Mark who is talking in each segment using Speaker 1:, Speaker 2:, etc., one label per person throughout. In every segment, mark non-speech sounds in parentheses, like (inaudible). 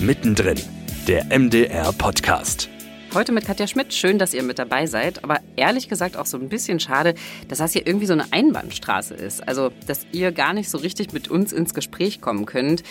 Speaker 1: Mittendrin, der MDR-Podcast.
Speaker 2: Heute mit Katja Schmidt. Schön, dass ihr mit dabei seid. Aber ehrlich gesagt auch so ein bisschen schade, dass das hier irgendwie so eine Einbahnstraße ist. Also, dass ihr gar nicht so richtig mit uns ins Gespräch kommen könnt.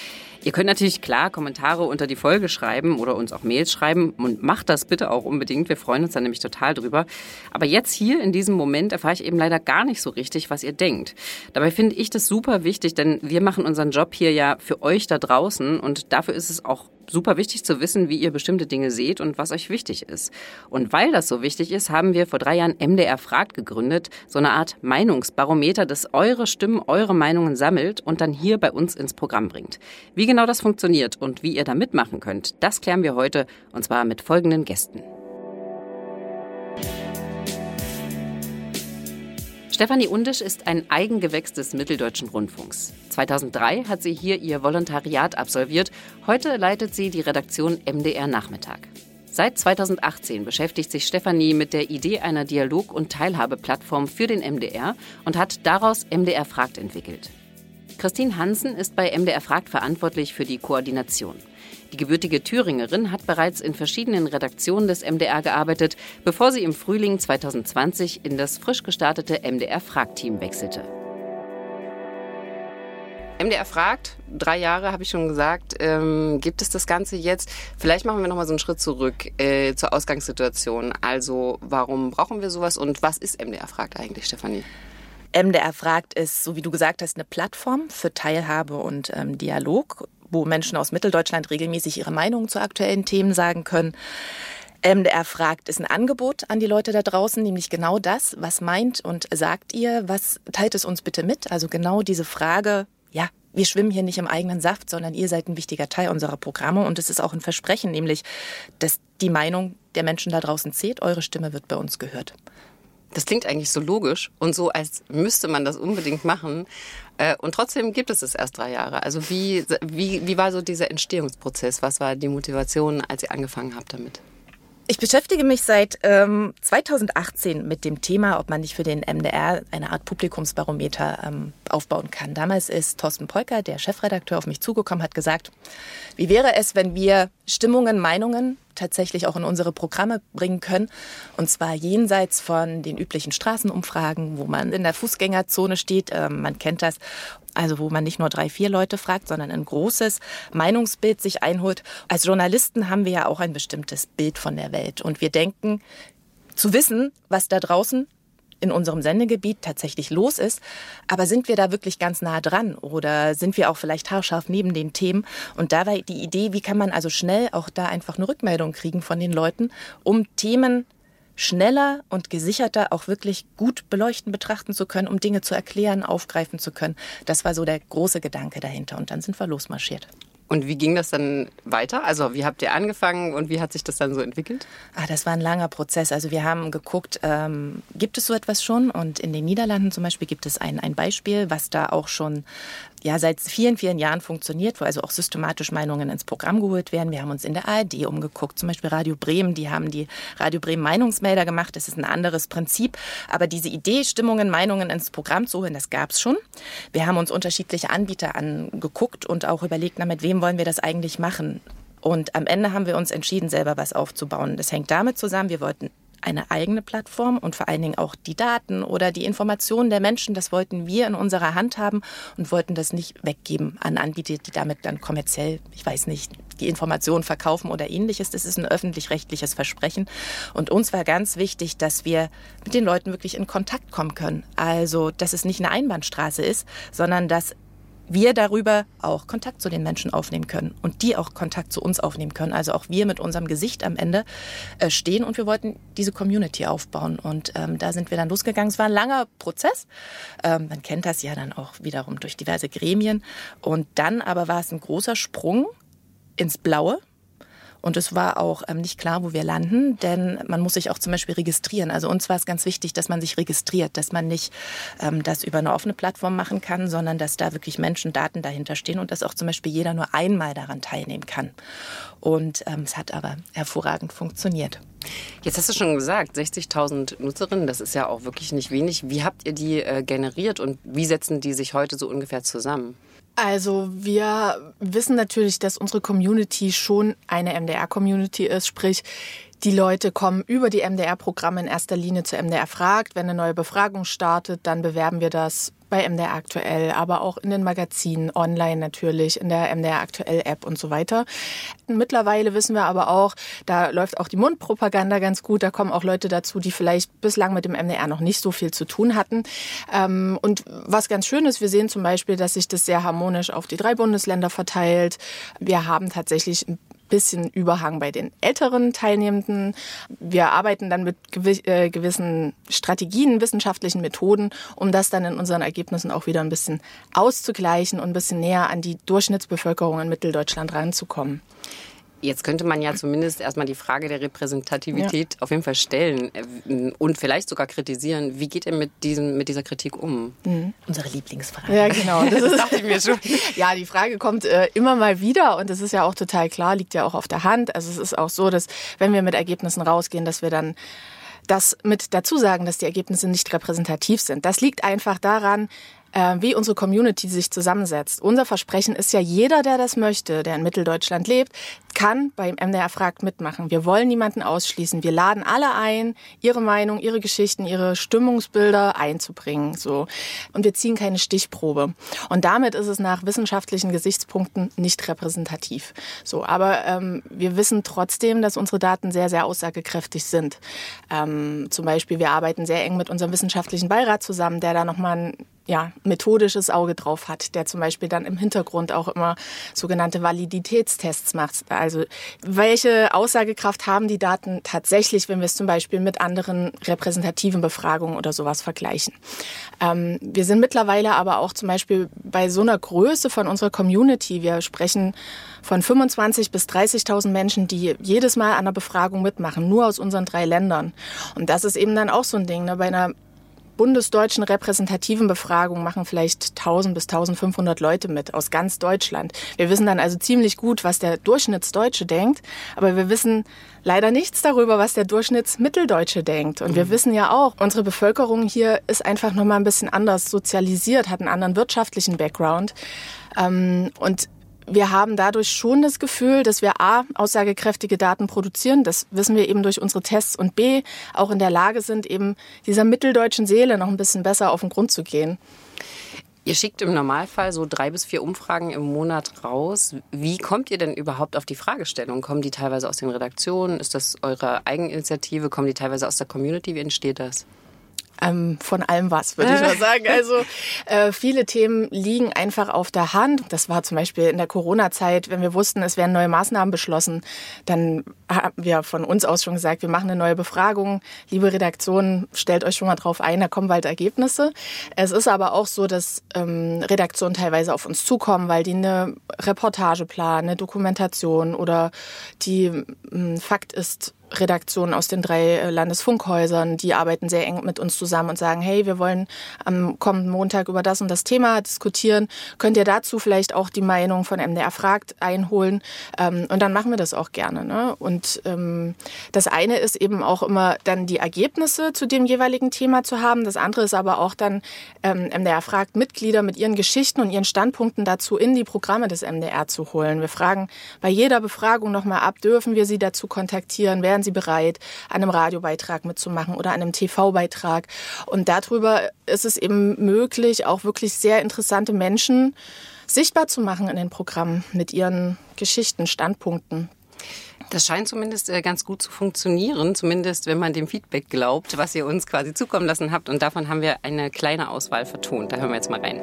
Speaker 2: Ihr könnt natürlich klar Kommentare unter die Folge schreiben oder uns auch Mails schreiben und macht das bitte auch unbedingt. Wir freuen uns dann nämlich total drüber. Aber jetzt hier in diesem Moment erfahre ich eben leider gar nicht so richtig, was ihr denkt. Dabei finde ich das super wichtig, denn wir machen unseren Job hier ja für euch da draußen und dafür ist es auch super wichtig zu wissen, wie ihr bestimmte Dinge seht und was euch wichtig ist. Und weil das so wichtig ist, haben wir vor drei Jahren MDR Fragt gegründet, so eine Art Meinungsbarometer, das eure Stimmen, eure Meinungen sammelt und dann hier bei uns ins Programm bringt. Wie genau das funktioniert und wie ihr da mitmachen könnt, das klären wir heute und zwar mit folgenden Gästen. Stefanie Undisch ist ein Eigengewächs des Mitteldeutschen Rundfunks. 2003 hat sie hier ihr Volontariat absolviert. Heute leitet sie die Redaktion MDR Nachmittag. Seit 2018 beschäftigt sich Stefanie mit der Idee einer Dialog- und Teilhabeplattform für den MDR und hat daraus MDR Fragt entwickelt. Christine Hansen ist bei MDR Fragt verantwortlich für die Koordination. Die gebürtige Thüringerin hat bereits in verschiedenen Redaktionen des MDR gearbeitet, bevor sie im Frühling 2020 in das frisch gestartete MDR Fragt-Team wechselte. MDR fragt, drei Jahre habe ich schon gesagt, ähm, gibt es das Ganze jetzt? Vielleicht machen wir nochmal so einen Schritt zurück äh, zur Ausgangssituation. Also warum brauchen wir sowas und was ist MDR fragt eigentlich, Stefanie?
Speaker 3: MDR fragt ist, so wie du gesagt hast, eine Plattform für Teilhabe und ähm, Dialog, wo Menschen aus Mitteldeutschland regelmäßig ihre Meinungen zu aktuellen Themen sagen können. MDR fragt ist ein Angebot an die Leute da draußen, nämlich genau das, was meint und sagt ihr, was teilt es uns bitte mit? Also genau diese Frage, ja, wir schwimmen hier nicht im eigenen Saft, sondern ihr seid ein wichtiger Teil unserer Programme und es ist auch ein Versprechen, nämlich, dass die Meinung der Menschen da draußen zählt, eure Stimme wird bei uns gehört.
Speaker 2: Das klingt eigentlich so logisch und so, als müsste man das unbedingt machen. Äh, und trotzdem gibt es es erst drei Jahre. Also wie, wie, wie war so dieser Entstehungsprozess? Was war die Motivation, als ihr angefangen habt damit?
Speaker 3: Ich beschäftige mich seit ähm, 2018 mit dem Thema, ob man nicht für den MDR eine Art Publikumsbarometer ähm, aufbauen kann. Damals ist Thorsten Polker, der Chefredakteur, auf mich zugekommen, hat gesagt, wie wäre es, wenn wir Stimmungen, Meinungen tatsächlich auch in unsere Programme bringen können. Und zwar jenseits von den üblichen Straßenumfragen, wo man in der Fußgängerzone steht. Ähm, man kennt das. Also wo man nicht nur drei, vier Leute fragt, sondern ein großes Meinungsbild sich einholt. Als Journalisten haben wir ja auch ein bestimmtes Bild von der Welt. Und wir denken, zu wissen, was da draußen in unserem Sendegebiet tatsächlich los ist. Aber sind wir da wirklich ganz nah dran oder sind wir auch vielleicht haarscharf neben den Themen? Und da war die Idee, wie kann man also schnell auch da einfach eine Rückmeldung kriegen von den Leuten, um Themen schneller und gesicherter auch wirklich gut beleuchten, betrachten zu können, um Dinge zu erklären, aufgreifen zu können. Das war so der große Gedanke dahinter. Und dann sind wir losmarschiert.
Speaker 2: Und wie ging das dann weiter? Also wie habt ihr angefangen und wie hat sich das dann so entwickelt?
Speaker 3: Ah, das war ein langer Prozess. Also wir haben geguckt, ähm, gibt es so etwas schon? Und in den Niederlanden zum Beispiel gibt es ein, ein Beispiel, was da auch schon ja seit vielen, vielen Jahren funktioniert, wo also auch systematisch Meinungen ins Programm geholt werden. Wir haben uns in der ARD umgeguckt, zum Beispiel Radio Bremen, die haben die Radio Bremen Meinungsmelder gemacht. Das ist ein anderes Prinzip. Aber diese Idee, Stimmungen, Meinungen ins Programm zu holen, das gab es schon. Wir haben uns unterschiedliche Anbieter angeguckt und auch überlegt, na, mit wem wollen wir das eigentlich machen? Und am Ende haben wir uns entschieden, selber was aufzubauen. Das hängt damit zusammen, wir wollten eine eigene Plattform und vor allen Dingen auch die Daten oder die Informationen der Menschen, das wollten wir in unserer Hand haben und wollten das nicht weggeben an Anbieter, die damit dann kommerziell, ich weiß nicht, die Informationen verkaufen oder ähnliches. Das ist ein öffentlich-rechtliches Versprechen. Und uns war ganz wichtig, dass wir mit den Leuten wirklich in Kontakt kommen können. Also, dass es nicht eine Einbahnstraße ist, sondern dass wir darüber auch Kontakt zu den Menschen aufnehmen können und die auch Kontakt zu uns aufnehmen können. Also auch wir mit unserem Gesicht am Ende äh, stehen und wir wollten diese Community aufbauen. Und ähm, da sind wir dann losgegangen. Es war ein langer Prozess. Ähm, man kennt das ja dann auch wiederum durch diverse Gremien. Und dann aber war es ein großer Sprung ins Blaue. Und es war auch ähm, nicht klar, wo wir landen, denn man muss sich auch zum Beispiel registrieren. Also uns war es ganz wichtig, dass man sich registriert, dass man nicht ähm, das über eine offene Plattform machen kann, sondern dass da wirklich Menschen, Daten dahinter stehen und dass auch zum Beispiel jeder nur einmal daran teilnehmen kann. Und ähm, es hat aber hervorragend funktioniert.
Speaker 2: Jetzt hast du schon gesagt, 60.000 Nutzerinnen, das ist ja auch wirklich nicht wenig. Wie habt ihr die äh, generiert und wie setzen die sich heute so ungefähr zusammen?
Speaker 4: Also wir wissen natürlich, dass unsere Community schon eine MDR-Community ist, sprich die Leute kommen über die MDR-Programme in erster Linie zu MDR fragt. Wenn eine neue Befragung startet, dann bewerben wir das bei MDR aktuell, aber auch in den Magazinen, online natürlich, in der MDR aktuell App und so weiter. Mittlerweile wissen wir aber auch, da läuft auch die Mundpropaganda ganz gut. Da kommen auch Leute dazu, die vielleicht bislang mit dem MDR noch nicht so viel zu tun hatten. Ähm, und was ganz schön ist, wir sehen zum Beispiel, dass sich das sehr harmonisch auf die drei Bundesländer verteilt. Wir haben tatsächlich bisschen Überhang bei den älteren Teilnehmenden. Wir arbeiten dann mit äh, gewissen Strategien, wissenschaftlichen Methoden, um das dann in unseren Ergebnissen auch wieder ein bisschen auszugleichen und ein bisschen näher an die Durchschnittsbevölkerung in Mitteldeutschland ranzukommen.
Speaker 2: Jetzt könnte man ja zumindest erstmal die Frage der Repräsentativität ja. auf jeden Fall stellen äh, und vielleicht sogar kritisieren. Wie geht ihr mit, diesem, mit dieser Kritik um?
Speaker 4: Mhm. Unsere Lieblingsfrage. Ja, genau. Das, (laughs) ist, dachte ich mir schon. Ja, die Frage kommt äh, immer mal wieder und das ist ja auch total klar, liegt ja auch auf der Hand. Also es ist auch so, dass wenn wir mit Ergebnissen rausgehen, dass wir dann das mit dazu sagen, dass die Ergebnisse nicht repräsentativ sind. Das liegt einfach daran, äh, wie unsere Community sich zusammensetzt. Unser Versprechen ist ja, jeder, der das möchte, der in Mitteldeutschland lebt, kann beim MDR Fragt mitmachen. Wir wollen niemanden ausschließen. Wir laden alle ein, ihre Meinung, ihre Geschichten, ihre Stimmungsbilder einzubringen. So. Und wir ziehen keine Stichprobe. Und damit ist es nach wissenschaftlichen Gesichtspunkten nicht repräsentativ. So, aber ähm, wir wissen trotzdem, dass unsere Daten sehr, sehr aussagekräftig sind. Ähm, zum Beispiel, wir arbeiten sehr eng mit unserem wissenschaftlichen Beirat zusammen, der da nochmal ein ja, methodisches Auge drauf hat, der zum Beispiel dann im Hintergrund auch immer sogenannte Validitätstests macht. Also welche Aussagekraft haben die Daten tatsächlich, wenn wir es zum Beispiel mit anderen repräsentativen Befragungen oder sowas vergleichen. Ähm, wir sind mittlerweile aber auch zum Beispiel bei so einer Größe von unserer Community, wir sprechen von 25 bis 30.000 Menschen, die jedes Mal an einer Befragung mitmachen, nur aus unseren drei Ländern. Und das ist eben dann auch so ein Ding. Ne? Bei einer bundesdeutschen repräsentativen Befragung machen vielleicht 1000 bis 1500 Leute mit aus ganz Deutschland. Wir wissen dann also ziemlich gut, was der Durchschnittsdeutsche denkt, aber wir wissen leider nichts darüber, was der Durchschnittsmitteldeutsche denkt. Und wir mhm. wissen ja auch, unsere Bevölkerung hier ist einfach noch mal ein bisschen anders sozialisiert, hat einen anderen wirtschaftlichen Background. Ähm, und wir haben dadurch schon das Gefühl, dass wir A, aussagekräftige Daten produzieren, das wissen wir eben durch unsere Tests, und B, auch in der Lage sind, eben dieser mitteldeutschen Seele noch ein bisschen besser auf den Grund zu gehen.
Speaker 2: Ihr schickt im Normalfall so drei bis vier Umfragen im Monat raus. Wie kommt ihr denn überhaupt auf die Fragestellung? Kommen die teilweise aus den Redaktionen? Ist das eure Eigeninitiative? Kommen die teilweise aus der Community? Wie entsteht das?
Speaker 4: Ähm, von allem was, würde ich mal sagen. (laughs) Also äh, viele Themen liegen einfach auf der Hand. Das war zum Beispiel in der Corona-Zeit, wenn wir wussten, es werden neue Maßnahmen beschlossen, dann haben wir von uns aus schon gesagt, wir machen eine neue Befragung. Liebe Redaktion, stellt euch schon mal drauf ein, da kommen bald Ergebnisse. Es ist aber auch so, dass ähm, Redaktionen teilweise auf uns zukommen, weil die eine Reportage planen, eine Dokumentation oder die ähm, Fakt ist, Redaktionen aus den drei äh, Landesfunkhäusern, die arbeiten sehr eng mit uns zusammen und sagen, hey, wir wollen am kommenden Montag über das und das Thema diskutieren. Könnt ihr dazu vielleicht auch die Meinung von MDR fragt einholen? Ähm, und dann machen wir das auch gerne. Ne? Und ähm, das eine ist eben auch immer dann die Ergebnisse zu dem jeweiligen Thema zu haben. Das andere ist aber auch dann ähm, MDR fragt Mitglieder mit ihren Geschichten und ihren Standpunkten dazu in die Programme des MDR zu holen. Wir fragen bei jeder Befragung nochmal ab, dürfen wir sie dazu kontaktieren? Werden wären sie bereit, an einem Radiobeitrag mitzumachen oder an einem TV-Beitrag. Und darüber ist es eben möglich, auch wirklich sehr interessante Menschen sichtbar zu machen in den Programmen mit ihren Geschichten, Standpunkten.
Speaker 2: Das scheint zumindest äh, ganz gut zu funktionieren, zumindest wenn man dem Feedback glaubt, was ihr uns quasi zukommen lassen habt. Und davon haben wir eine kleine Auswahl vertont. Da hören wir jetzt mal rein.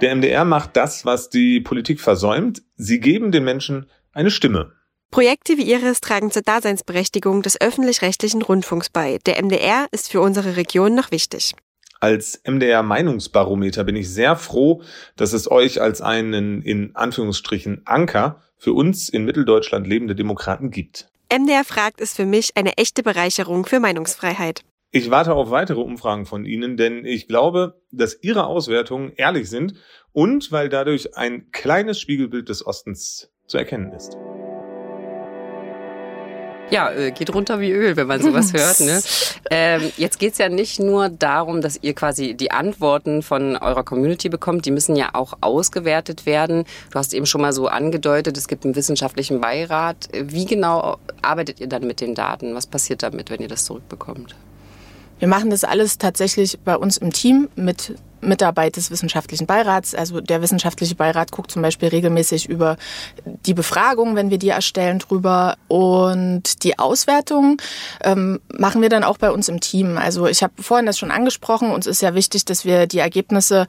Speaker 5: Der MDR macht das, was die Politik versäumt. Sie geben den Menschen eine Stimme.
Speaker 6: Projekte wie Ihres tragen zur Daseinsberechtigung des öffentlich-rechtlichen Rundfunks bei. Der MDR ist für unsere Region noch wichtig.
Speaker 5: Als MDR Meinungsbarometer bin ich sehr froh, dass es euch als einen in Anführungsstrichen Anker für uns in Mitteldeutschland lebende Demokraten gibt.
Speaker 6: MDR fragt ist für mich eine echte Bereicherung für Meinungsfreiheit.
Speaker 5: Ich warte auf weitere Umfragen von Ihnen, denn ich glaube, dass Ihre Auswertungen ehrlich sind und weil dadurch ein kleines Spiegelbild des Ostens zu erkennen ist.
Speaker 3: Ja, äh, geht runter wie Öl, wenn man sowas (laughs) hört. Ne? Ähm, jetzt geht's ja nicht nur darum, dass ihr quasi die Antworten von eurer Community bekommt, die müssen ja auch ausgewertet werden. Du hast eben schon mal so angedeutet, es gibt einen wissenschaftlichen Beirat. Wie genau arbeitet ihr dann mit den Daten? Was passiert damit, wenn ihr das zurückbekommt?
Speaker 4: Wir machen das alles tatsächlich bei uns im Team mit Mitarbeit des wissenschaftlichen Beirats. Also der wissenschaftliche Beirat guckt zum Beispiel regelmäßig über die Befragung, wenn wir die erstellen, drüber. Und die Auswertung ähm, machen wir dann auch bei uns im Team. Also ich habe vorhin das schon angesprochen. Uns ist ja wichtig, dass wir die Ergebnisse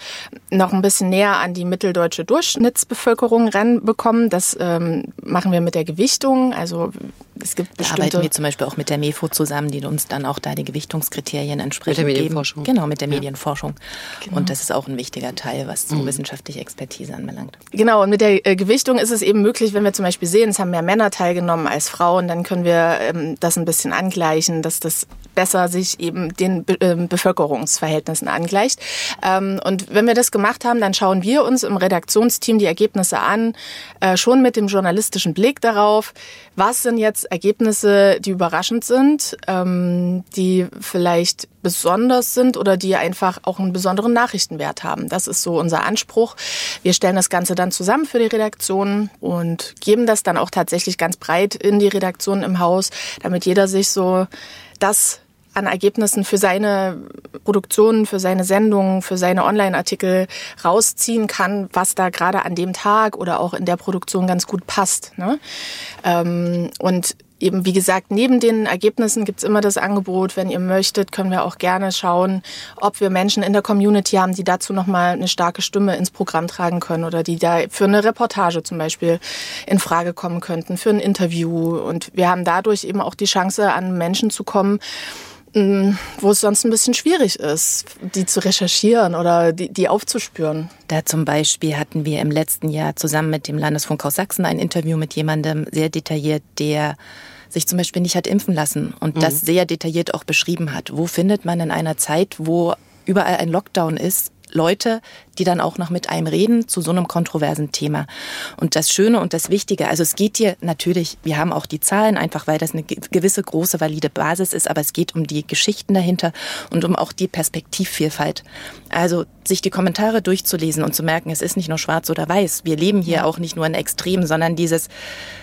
Speaker 4: noch ein bisschen näher an die mitteldeutsche Durchschnittsbevölkerung ranbekommen. Das ähm, machen wir mit der Gewichtung. Also es gibt
Speaker 3: bestimmte... Da arbeiten wir zum Beispiel auch mit der MEFO zusammen, die uns dann auch da die Gewichtungskriterien entsprechend
Speaker 4: Mit der Medienforschung.
Speaker 3: Geben. Genau, mit der Medienforschung. Genau. Und das ist auch ein wichtiger Teil, was so mhm. wissenschaftliche Expertise anbelangt.
Speaker 4: Genau, und mit der äh, Gewichtung ist es eben möglich, wenn wir zum Beispiel sehen, es haben mehr Männer teilgenommen als Frauen, dann können wir ähm, das ein bisschen angleichen, dass das besser sich eben den Be äh, Bevölkerungsverhältnissen angleicht. Ähm, und wenn wir das gemacht haben, dann schauen wir uns im Redaktionsteam die Ergebnisse an, äh, schon mit dem journalistischen Blick darauf, was sind jetzt Ergebnisse, die überraschend sind, ähm, die vielleicht besonders sind oder die einfach auch einen besonderen Nachrichtenwert haben. Das ist so unser Anspruch. Wir stellen das Ganze dann zusammen für die Redaktion und geben das dann auch tatsächlich ganz breit in die Redaktion im Haus, damit jeder sich so das an Ergebnissen für seine Produktionen, für seine Sendungen, für seine Online-Artikel rausziehen kann, was da gerade an dem Tag oder auch in der Produktion ganz gut passt. Ne? Ähm, und eben, wie gesagt, neben den Ergebnissen gibt's immer das Angebot, wenn ihr möchtet, können wir auch gerne schauen, ob wir Menschen in der Community haben, die dazu nochmal eine starke Stimme ins Programm tragen können oder die da für eine Reportage zum Beispiel in Frage kommen könnten, für ein Interview. Und wir haben dadurch eben auch die Chance, an Menschen zu kommen, wo es sonst ein bisschen schwierig ist, die zu recherchieren oder die, die aufzuspüren.
Speaker 3: Da zum Beispiel hatten wir im letzten Jahr zusammen mit dem Landesfunkhaus Sachsen ein Interview mit jemandem sehr detailliert, der sich zum Beispiel nicht hat impfen lassen und mhm. das sehr detailliert auch beschrieben hat. Wo findet man in einer Zeit, wo überall ein Lockdown ist, Leute, die dann auch noch mit einem reden zu so einem kontroversen Thema. Und das Schöne und das Wichtige, also es geht hier natürlich, wir haben auch die Zahlen, einfach weil das eine gewisse große valide Basis ist, aber es geht um die Geschichten dahinter und um auch die Perspektivvielfalt. Also sich die Kommentare durchzulesen und zu merken, es ist nicht nur schwarz oder weiß. Wir leben hier auch nicht nur in Extremen, sondern dieses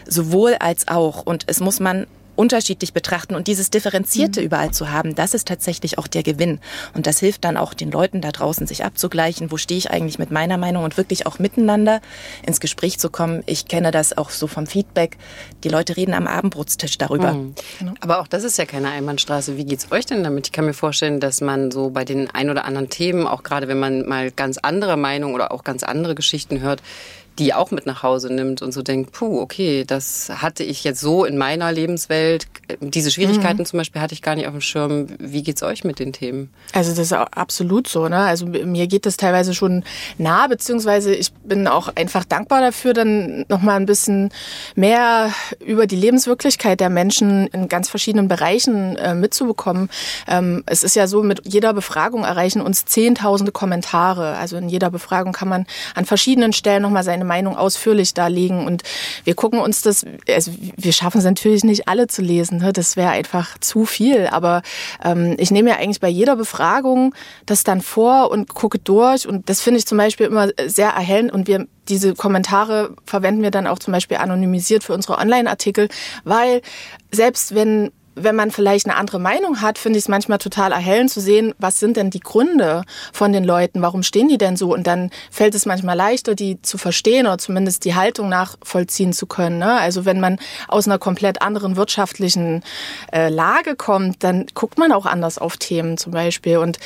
Speaker 3: sowohl als auch. Und es muss man unterschiedlich betrachten und dieses Differenzierte mhm. überall zu haben, das ist tatsächlich auch der Gewinn. Und das hilft dann auch den Leuten da draußen, sich abzugleichen, wo stehe ich eigentlich mit meiner Meinung und wirklich auch miteinander ins Gespräch zu kommen. Ich kenne das auch so vom Feedback. Die Leute reden am Abendbrotstisch darüber. Mhm.
Speaker 4: Genau. Aber auch das ist ja keine Einbahnstraße. Wie geht's euch denn damit? Ich kann mir vorstellen, dass man so bei den ein oder anderen Themen, auch gerade wenn man mal ganz andere Meinung oder auch ganz andere Geschichten hört, die auch mit nach Hause nimmt und so denkt, puh, okay, das hatte ich jetzt so in meiner Lebenswelt. Diese Schwierigkeiten mhm. zum Beispiel hatte ich gar nicht auf dem Schirm. Wie geht's euch mit den Themen? Also das ist absolut so. Ne? Also mir geht das teilweise schon nah, beziehungsweise ich bin auch einfach dankbar dafür, dann nochmal ein bisschen mehr über die Lebenswirklichkeit der Menschen in ganz verschiedenen Bereichen äh, mitzubekommen. Ähm, es ist ja so, mit jeder Befragung erreichen uns zehntausende Kommentare. Also in jeder Befragung kann man an verschiedenen Stellen nochmal seine seine Meinung ausführlich darlegen. Und wir gucken uns das, also wir schaffen es natürlich nicht alle zu lesen, ne? das wäre einfach zu viel. Aber ähm, ich nehme ja eigentlich bei jeder Befragung das dann vor und gucke durch. Und das finde ich zum Beispiel immer sehr erhellend. Und wir diese Kommentare verwenden wir dann auch zum Beispiel anonymisiert für unsere Online-Artikel, weil selbst wenn wenn man vielleicht eine andere Meinung hat, finde ich es manchmal total erhellend zu sehen, was sind denn die Gründe von den Leuten, warum stehen die denn so? Und dann fällt es manchmal leichter, die zu verstehen oder zumindest die Haltung nachvollziehen zu können. Ne? Also wenn man aus einer komplett anderen wirtschaftlichen äh, Lage kommt, dann guckt man auch anders auf Themen zum Beispiel. Und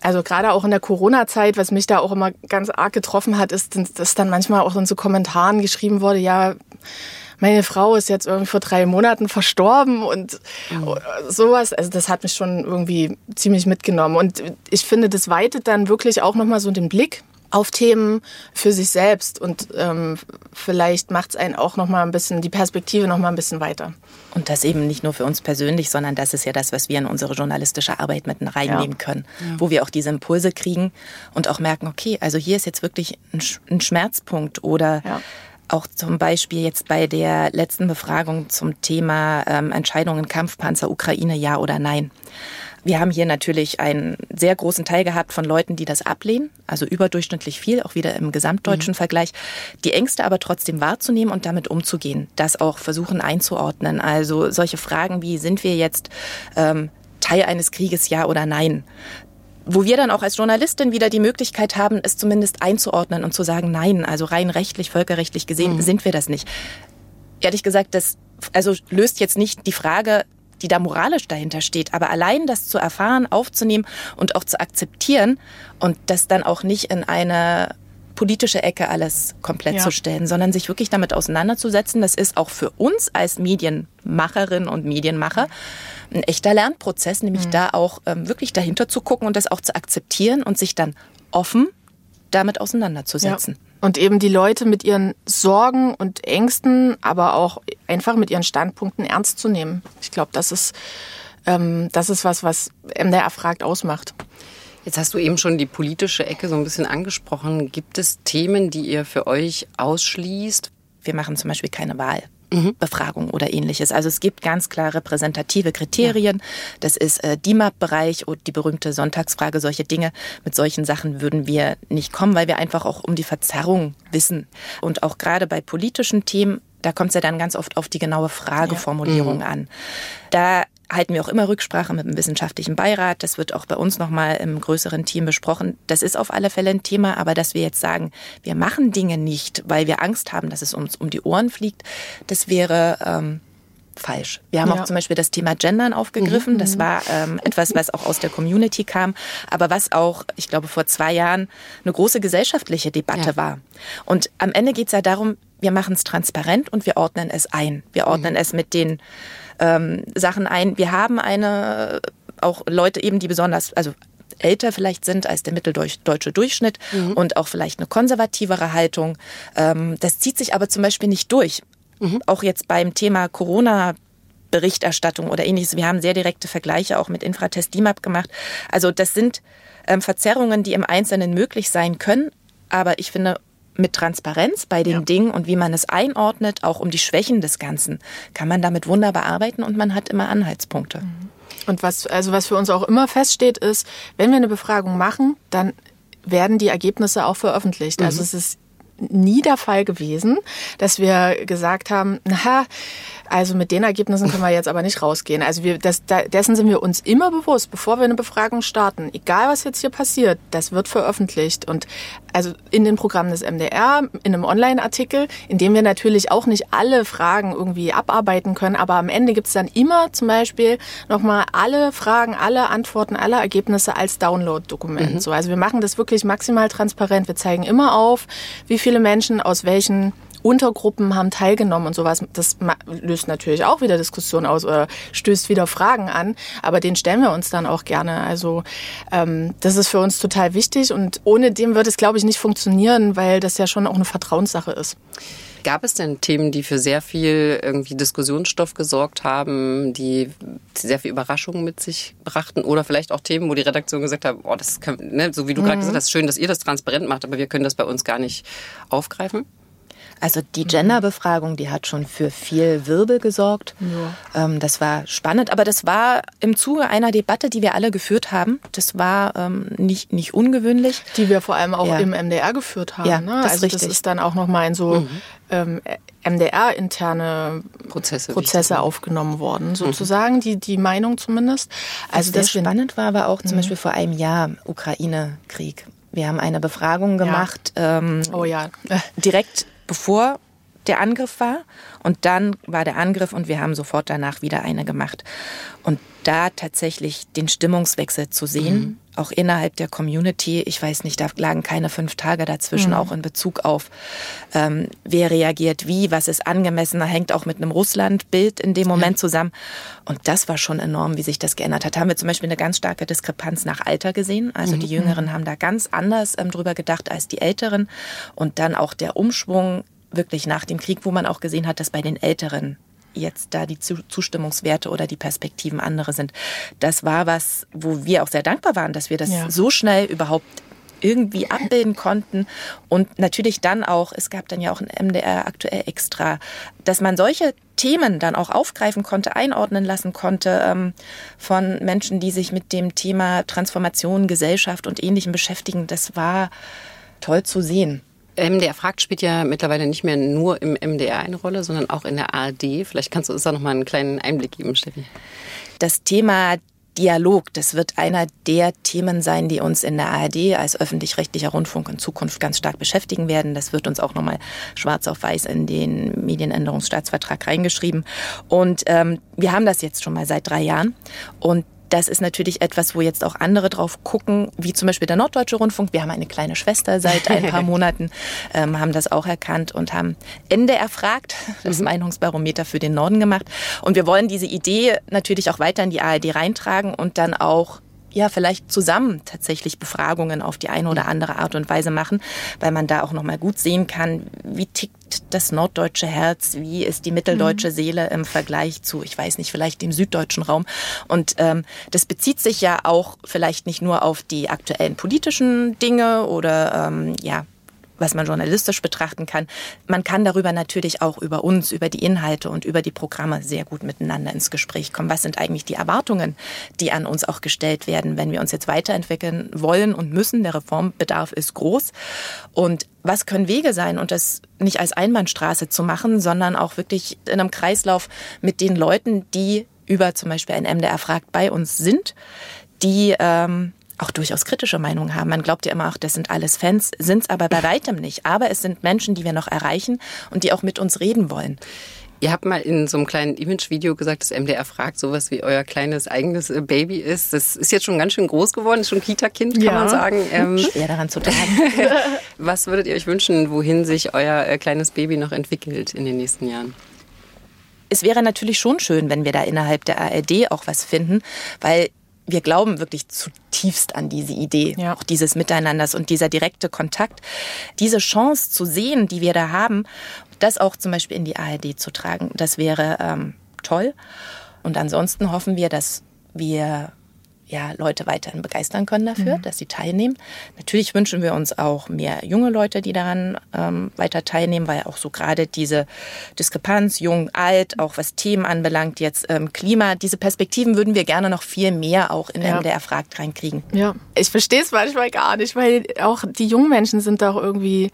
Speaker 4: also gerade auch in der Corona-Zeit, was mich da auch immer ganz arg getroffen hat, ist, dass dann manchmal auch in so Kommentaren geschrieben wurde, ja, meine Frau ist jetzt irgendwie vor drei Monaten verstorben und mhm. sowas. Also das hat mich schon irgendwie ziemlich mitgenommen. Und ich finde, das weitet dann wirklich auch nochmal so den Blick auf Themen für sich selbst und ähm, vielleicht macht es einen auch noch mal ein bisschen die Perspektive noch mal ein bisschen weiter.
Speaker 3: Und das eben nicht nur für uns persönlich, sondern das ist ja das, was wir in unsere journalistische Arbeit mit reinnehmen ja. können, ja. wo wir auch diese Impulse kriegen und auch merken, okay, also hier ist jetzt wirklich ein, ein Schmerzpunkt oder ja auch zum Beispiel jetzt bei der letzten Befragung zum Thema ähm, Entscheidungen Kampfpanzer Ukraine ja oder nein. Wir haben hier natürlich einen sehr großen Teil gehabt von Leuten, die das ablehnen, also überdurchschnittlich viel, auch wieder im gesamtdeutschen mhm. Vergleich. Die Ängste aber trotzdem wahrzunehmen und damit umzugehen, das auch versuchen einzuordnen. Also solche Fragen wie, sind wir jetzt ähm, Teil eines Krieges, ja oder nein? Wo wir dann auch als Journalistin wieder die Möglichkeit haben, es zumindest einzuordnen und zu sagen, nein, also rein rechtlich, völkerrechtlich gesehen mhm. sind wir das nicht. Ehrlich gesagt, das also löst jetzt nicht die Frage, die da moralisch dahinter steht, aber allein das zu erfahren, aufzunehmen und auch zu akzeptieren und das dann auch nicht in eine politische Ecke alles komplett ja. zu stellen, sondern sich wirklich damit auseinanderzusetzen. Das ist auch für uns als Medienmacherin und Medienmacher ein echter Lernprozess, nämlich mhm. da auch ähm, wirklich dahinter zu gucken und das auch zu akzeptieren und sich dann offen damit auseinanderzusetzen. Ja.
Speaker 4: Und eben die Leute mit ihren Sorgen und Ängsten, aber auch einfach mit ihren Standpunkten ernst zu nehmen. Ich glaube, das ist, ähm, das ist was, was MDR fragt ausmacht.
Speaker 2: Jetzt hast du eben schon die politische Ecke so ein bisschen angesprochen. Gibt es Themen, die ihr für euch ausschließt?
Speaker 3: Wir machen zum Beispiel keine Wahl. Mhm. Befragung oder ähnliches. Also es gibt ganz klar repräsentative Kriterien. Ja. Das ist äh, DIMAP-Bereich und die berühmte Sonntagsfrage. Solche Dinge, mit solchen Sachen würden wir nicht kommen, weil wir einfach auch um die Verzerrung wissen. Und auch gerade bei politischen Themen da kommt es ja dann ganz oft auf die genaue Frageformulierung ja. mhm. an. Da halten wir auch immer Rücksprache mit dem wissenschaftlichen Beirat. Das wird auch bei uns nochmal im größeren Team besprochen. Das ist auf alle Fälle ein Thema, aber dass wir jetzt sagen, wir machen Dinge nicht, weil wir Angst haben, dass es uns um die Ohren fliegt, das wäre ähm, falsch. Wir haben ja. auch zum Beispiel das Thema Gendern aufgegriffen. Das mhm. war ähm, etwas, was auch aus der Community kam, aber was auch, ich glaube, vor zwei Jahren eine große gesellschaftliche Debatte ja. war. Und am Ende geht es ja darum, wir machen es transparent und wir ordnen es ein. Wir ordnen mhm. es mit den ähm, Sachen ein. Wir haben eine, auch Leute eben, die besonders, also älter vielleicht sind als der mitteldeutsche Durchschnitt mhm. und auch vielleicht eine konservativere Haltung. Ähm, das zieht sich aber zum Beispiel nicht durch. Mhm. Auch jetzt beim Thema Corona Berichterstattung oder ähnliches. Wir haben sehr direkte Vergleiche auch mit Infratest DIMAP gemacht. Also das sind ähm, Verzerrungen, die im Einzelnen möglich sein können. Aber ich finde, mit Transparenz bei den ja. Dingen und wie man es einordnet, auch um die Schwächen des Ganzen, kann man damit wunderbar arbeiten und man hat immer Anhaltspunkte. Mhm.
Speaker 4: Und was, also was für uns auch immer feststeht, ist, wenn wir eine Befragung machen, dann werden die Ergebnisse auch veröffentlicht. Also mhm. Also es ist nie der Fall gewesen, dass wir gesagt haben, na, also mit den Ergebnissen können wir jetzt aber nicht rausgehen. Also wir, das, da, dessen sind wir uns immer bewusst, bevor wir eine Befragung starten. Egal, was jetzt hier passiert, das wird veröffentlicht. Und also in den Programmen des MDR, in einem Online-Artikel, in dem wir natürlich auch nicht alle Fragen irgendwie abarbeiten können, aber am Ende gibt's dann immer zum Beispiel nochmal alle Fragen, alle Antworten, alle Ergebnisse als Download-Dokument. Mhm. So, also wir machen das wirklich maximal transparent. Wir zeigen immer auf, wie viele Menschen aus welchen Untergruppen haben teilgenommen und sowas. Das löst natürlich auch wieder Diskussionen aus oder stößt wieder Fragen an. Aber den stellen wir uns dann auch gerne. Also ähm, das ist für uns total wichtig und ohne dem wird es, glaube ich, nicht funktionieren, weil das ja schon auch eine Vertrauenssache ist.
Speaker 2: Gab es denn Themen, die für sehr viel irgendwie Diskussionsstoff gesorgt haben, die sehr viel Überraschungen mit sich brachten? Oder vielleicht auch Themen, wo die Redaktion gesagt hat, oh, das kann, ne, so wie du mhm. gerade gesagt hast, schön, dass ihr das transparent macht, aber wir können das bei uns gar nicht aufgreifen?
Speaker 3: Also die Genderbefragung, die hat schon für viel Wirbel gesorgt. Ja. Ähm, das war spannend, aber das war im Zuge einer Debatte, die wir alle geführt haben. Das war ähm, nicht, nicht ungewöhnlich.
Speaker 4: Die wir vor allem auch ja. im MDR geführt haben. Ja, ne? das also das ist dann auch nochmal in so mhm. ähm, MDR-interne Prozesse, Prozesse aufgenommen worden, mhm. sozusagen, mhm. die, die Meinung zumindest.
Speaker 3: Also das spannend war, war auch zum mhm. Beispiel vor einem Jahr Ukraine-Krieg. Wir haben eine Befragung gemacht. Ja. Ähm, oh ja. direkt bevor der Angriff war und dann war der Angriff und wir haben sofort danach wieder eine gemacht. Und da tatsächlich den Stimmungswechsel zu sehen, mhm. auch innerhalb der Community, ich weiß nicht, da lagen keine fünf Tage dazwischen, mhm. auch in Bezug auf, ähm, wer reagiert wie, was ist angemessen, hängt auch mit einem Russland-Bild in dem Moment ja. zusammen. Und das war schon enorm, wie sich das geändert hat. Da haben wir zum Beispiel eine ganz starke Diskrepanz nach Alter gesehen. Also mhm. die Jüngeren haben da ganz anders ähm, drüber gedacht als die Älteren. Und dann auch der Umschwung wirklich nach dem Krieg, wo man auch gesehen hat, dass bei den Älteren jetzt da die Zustimmungswerte oder die Perspektiven andere sind. Das war was, wo wir auch sehr dankbar waren, dass wir das ja. so schnell überhaupt irgendwie abbilden konnten. Und natürlich dann auch, es gab dann ja auch ein MDR aktuell extra, dass man solche Themen dann auch aufgreifen konnte, einordnen lassen konnte ähm, von Menschen, die sich mit dem Thema Transformation, Gesellschaft und Ähnlichem beschäftigen. Das war toll zu sehen.
Speaker 2: MDR fragt spielt ja mittlerweile nicht mehr nur im MDR eine Rolle, sondern auch in der ARD. Vielleicht kannst du uns da noch mal einen kleinen Einblick geben, Steffi.
Speaker 3: Das Thema Dialog, das wird einer der Themen sein, die uns in der ARD als öffentlich-rechtlicher Rundfunk in Zukunft ganz stark beschäftigen werden. Das wird uns auch nochmal schwarz auf weiß in den Medienänderungsstaatsvertrag reingeschrieben. Und ähm, wir haben das jetzt schon mal seit drei Jahren. Und das ist natürlich etwas, wo jetzt auch andere drauf gucken, wie zum Beispiel der Norddeutsche Rundfunk. Wir haben eine kleine Schwester seit ein paar (laughs) Monaten, ähm, haben das auch erkannt und haben Ende erfragt, (laughs) das. Meinungsbarometer für den Norden gemacht. Und wir wollen diese Idee natürlich auch weiter in die ARD reintragen und dann auch ja, vielleicht zusammen tatsächlich Befragungen auf die eine oder andere Art und Weise machen, weil man da auch nochmal gut sehen kann, wie tickt das norddeutsche Herz, wie ist die mitteldeutsche mhm. Seele im Vergleich zu, ich weiß nicht, vielleicht dem süddeutschen Raum. Und ähm, das bezieht sich ja auch vielleicht nicht nur auf die aktuellen politischen Dinge oder ähm, ja, was man journalistisch betrachten kann. Man kann darüber natürlich auch über uns, über die Inhalte und über die Programme sehr gut miteinander ins Gespräch kommen. Was sind eigentlich die Erwartungen, die an uns auch gestellt werden, wenn wir uns jetzt weiterentwickeln wollen und müssen? Der Reformbedarf ist groß. Und was können Wege sein und das nicht als Einbahnstraße zu machen, sondern auch wirklich in einem Kreislauf mit den Leuten, die über zum Beispiel ein MDR fragt bei uns sind, die ähm, auch durchaus kritische Meinungen haben. Man glaubt ja immer auch, das sind alles Fans, sind es aber bei weitem nicht. Aber es sind Menschen, die wir noch erreichen und die auch mit uns reden wollen.
Speaker 2: Ihr habt mal in so einem kleinen Image-Video gesagt, dass MDR fragt, sowas wie euer kleines eigenes äh, Baby ist. Das ist jetzt schon ganz schön groß geworden, ist schon Kita-Kind, kann ja. man sagen.
Speaker 3: Ähm, (laughs) Schwer daran zu tragen. (laughs)
Speaker 2: Was würdet ihr euch wünschen, wohin sich euer äh, kleines Baby noch entwickelt in den nächsten Jahren?
Speaker 3: Es wäre natürlich schon schön, wenn wir da innerhalb der ARD auch was finden, weil wir glauben wirklich zutiefst an diese Idee, ja. auch dieses Miteinanders und dieser direkte Kontakt. Diese Chance zu sehen, die wir da haben, das auch zum Beispiel in die ARD zu tragen, das wäre ähm, toll. Und ansonsten hoffen wir, dass wir ja, Leute weiterhin begeistern können dafür, mhm. dass sie teilnehmen. Natürlich wünschen wir uns auch mehr junge Leute, die daran ähm, weiter teilnehmen, weil auch so gerade diese Diskrepanz, jung, alt, auch was Themen anbelangt, jetzt ähm, Klima, diese Perspektiven würden wir gerne noch viel mehr auch in ja. der Erfragt reinkriegen.
Speaker 4: Ja, ich verstehe es manchmal gar nicht, weil auch die jungen Menschen sind doch irgendwie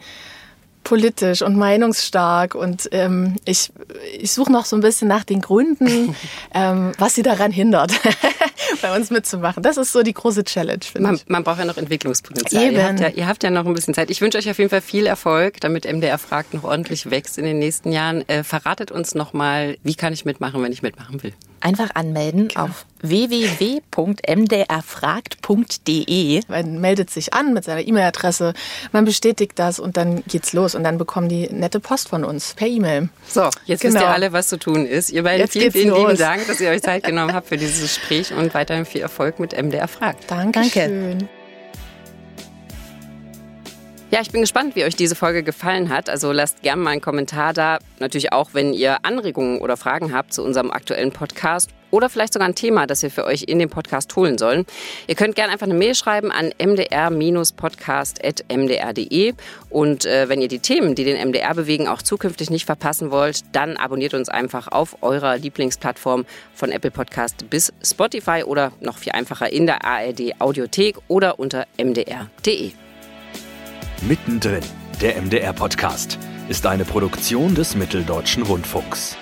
Speaker 4: politisch und meinungsstark und ähm, ich, ich suche noch so ein bisschen nach den Gründen, (laughs) ähm, was sie daran hindert, (laughs) (laughs) bei uns mitzumachen. Das ist so die große Challenge,
Speaker 2: finde ich. Man braucht ja noch Entwicklungspotenzial. Ihr habt, ja, ihr habt ja noch ein bisschen Zeit. Ich wünsche euch auf jeden Fall viel Erfolg, damit MDR fragt noch ordentlich wächst in den nächsten Jahren. Äh, verratet uns noch mal, wie kann ich mitmachen, wenn ich mitmachen will?
Speaker 3: Einfach anmelden genau. auf www.mdrfragt.de.
Speaker 4: Man meldet sich an mit seiner E-Mail-Adresse, man bestätigt das und dann geht's los und dann bekommen die nette Post von uns per E-Mail.
Speaker 2: So, jetzt genau. wisst ihr genau. alle, was zu tun ist. Ihr beiden, jetzt vielen, vielen los. lieben Dank, dass ihr euch Zeit genommen habt für dieses Gespräch und weiterhin viel Erfolg mit MDR Fragt.
Speaker 4: Dankeschön. Danke.
Speaker 2: Ja, ich bin gespannt, wie euch diese Folge gefallen hat. Also lasst gerne mal einen Kommentar da. Natürlich auch, wenn ihr Anregungen oder Fragen habt zu unserem aktuellen Podcast oder vielleicht sogar ein Thema, das wir für euch in den Podcast holen sollen. Ihr könnt gerne einfach eine Mail schreiben an mdr-podcast.mdr.de und äh, wenn ihr die Themen, die den MDR bewegen, auch zukünftig nicht verpassen wollt, dann abonniert uns einfach auf eurer Lieblingsplattform von Apple Podcast bis Spotify oder noch viel einfacher in der ARD Audiothek oder unter mdr.de.
Speaker 1: Mittendrin, der MDR-Podcast, ist eine Produktion des Mitteldeutschen Rundfunks.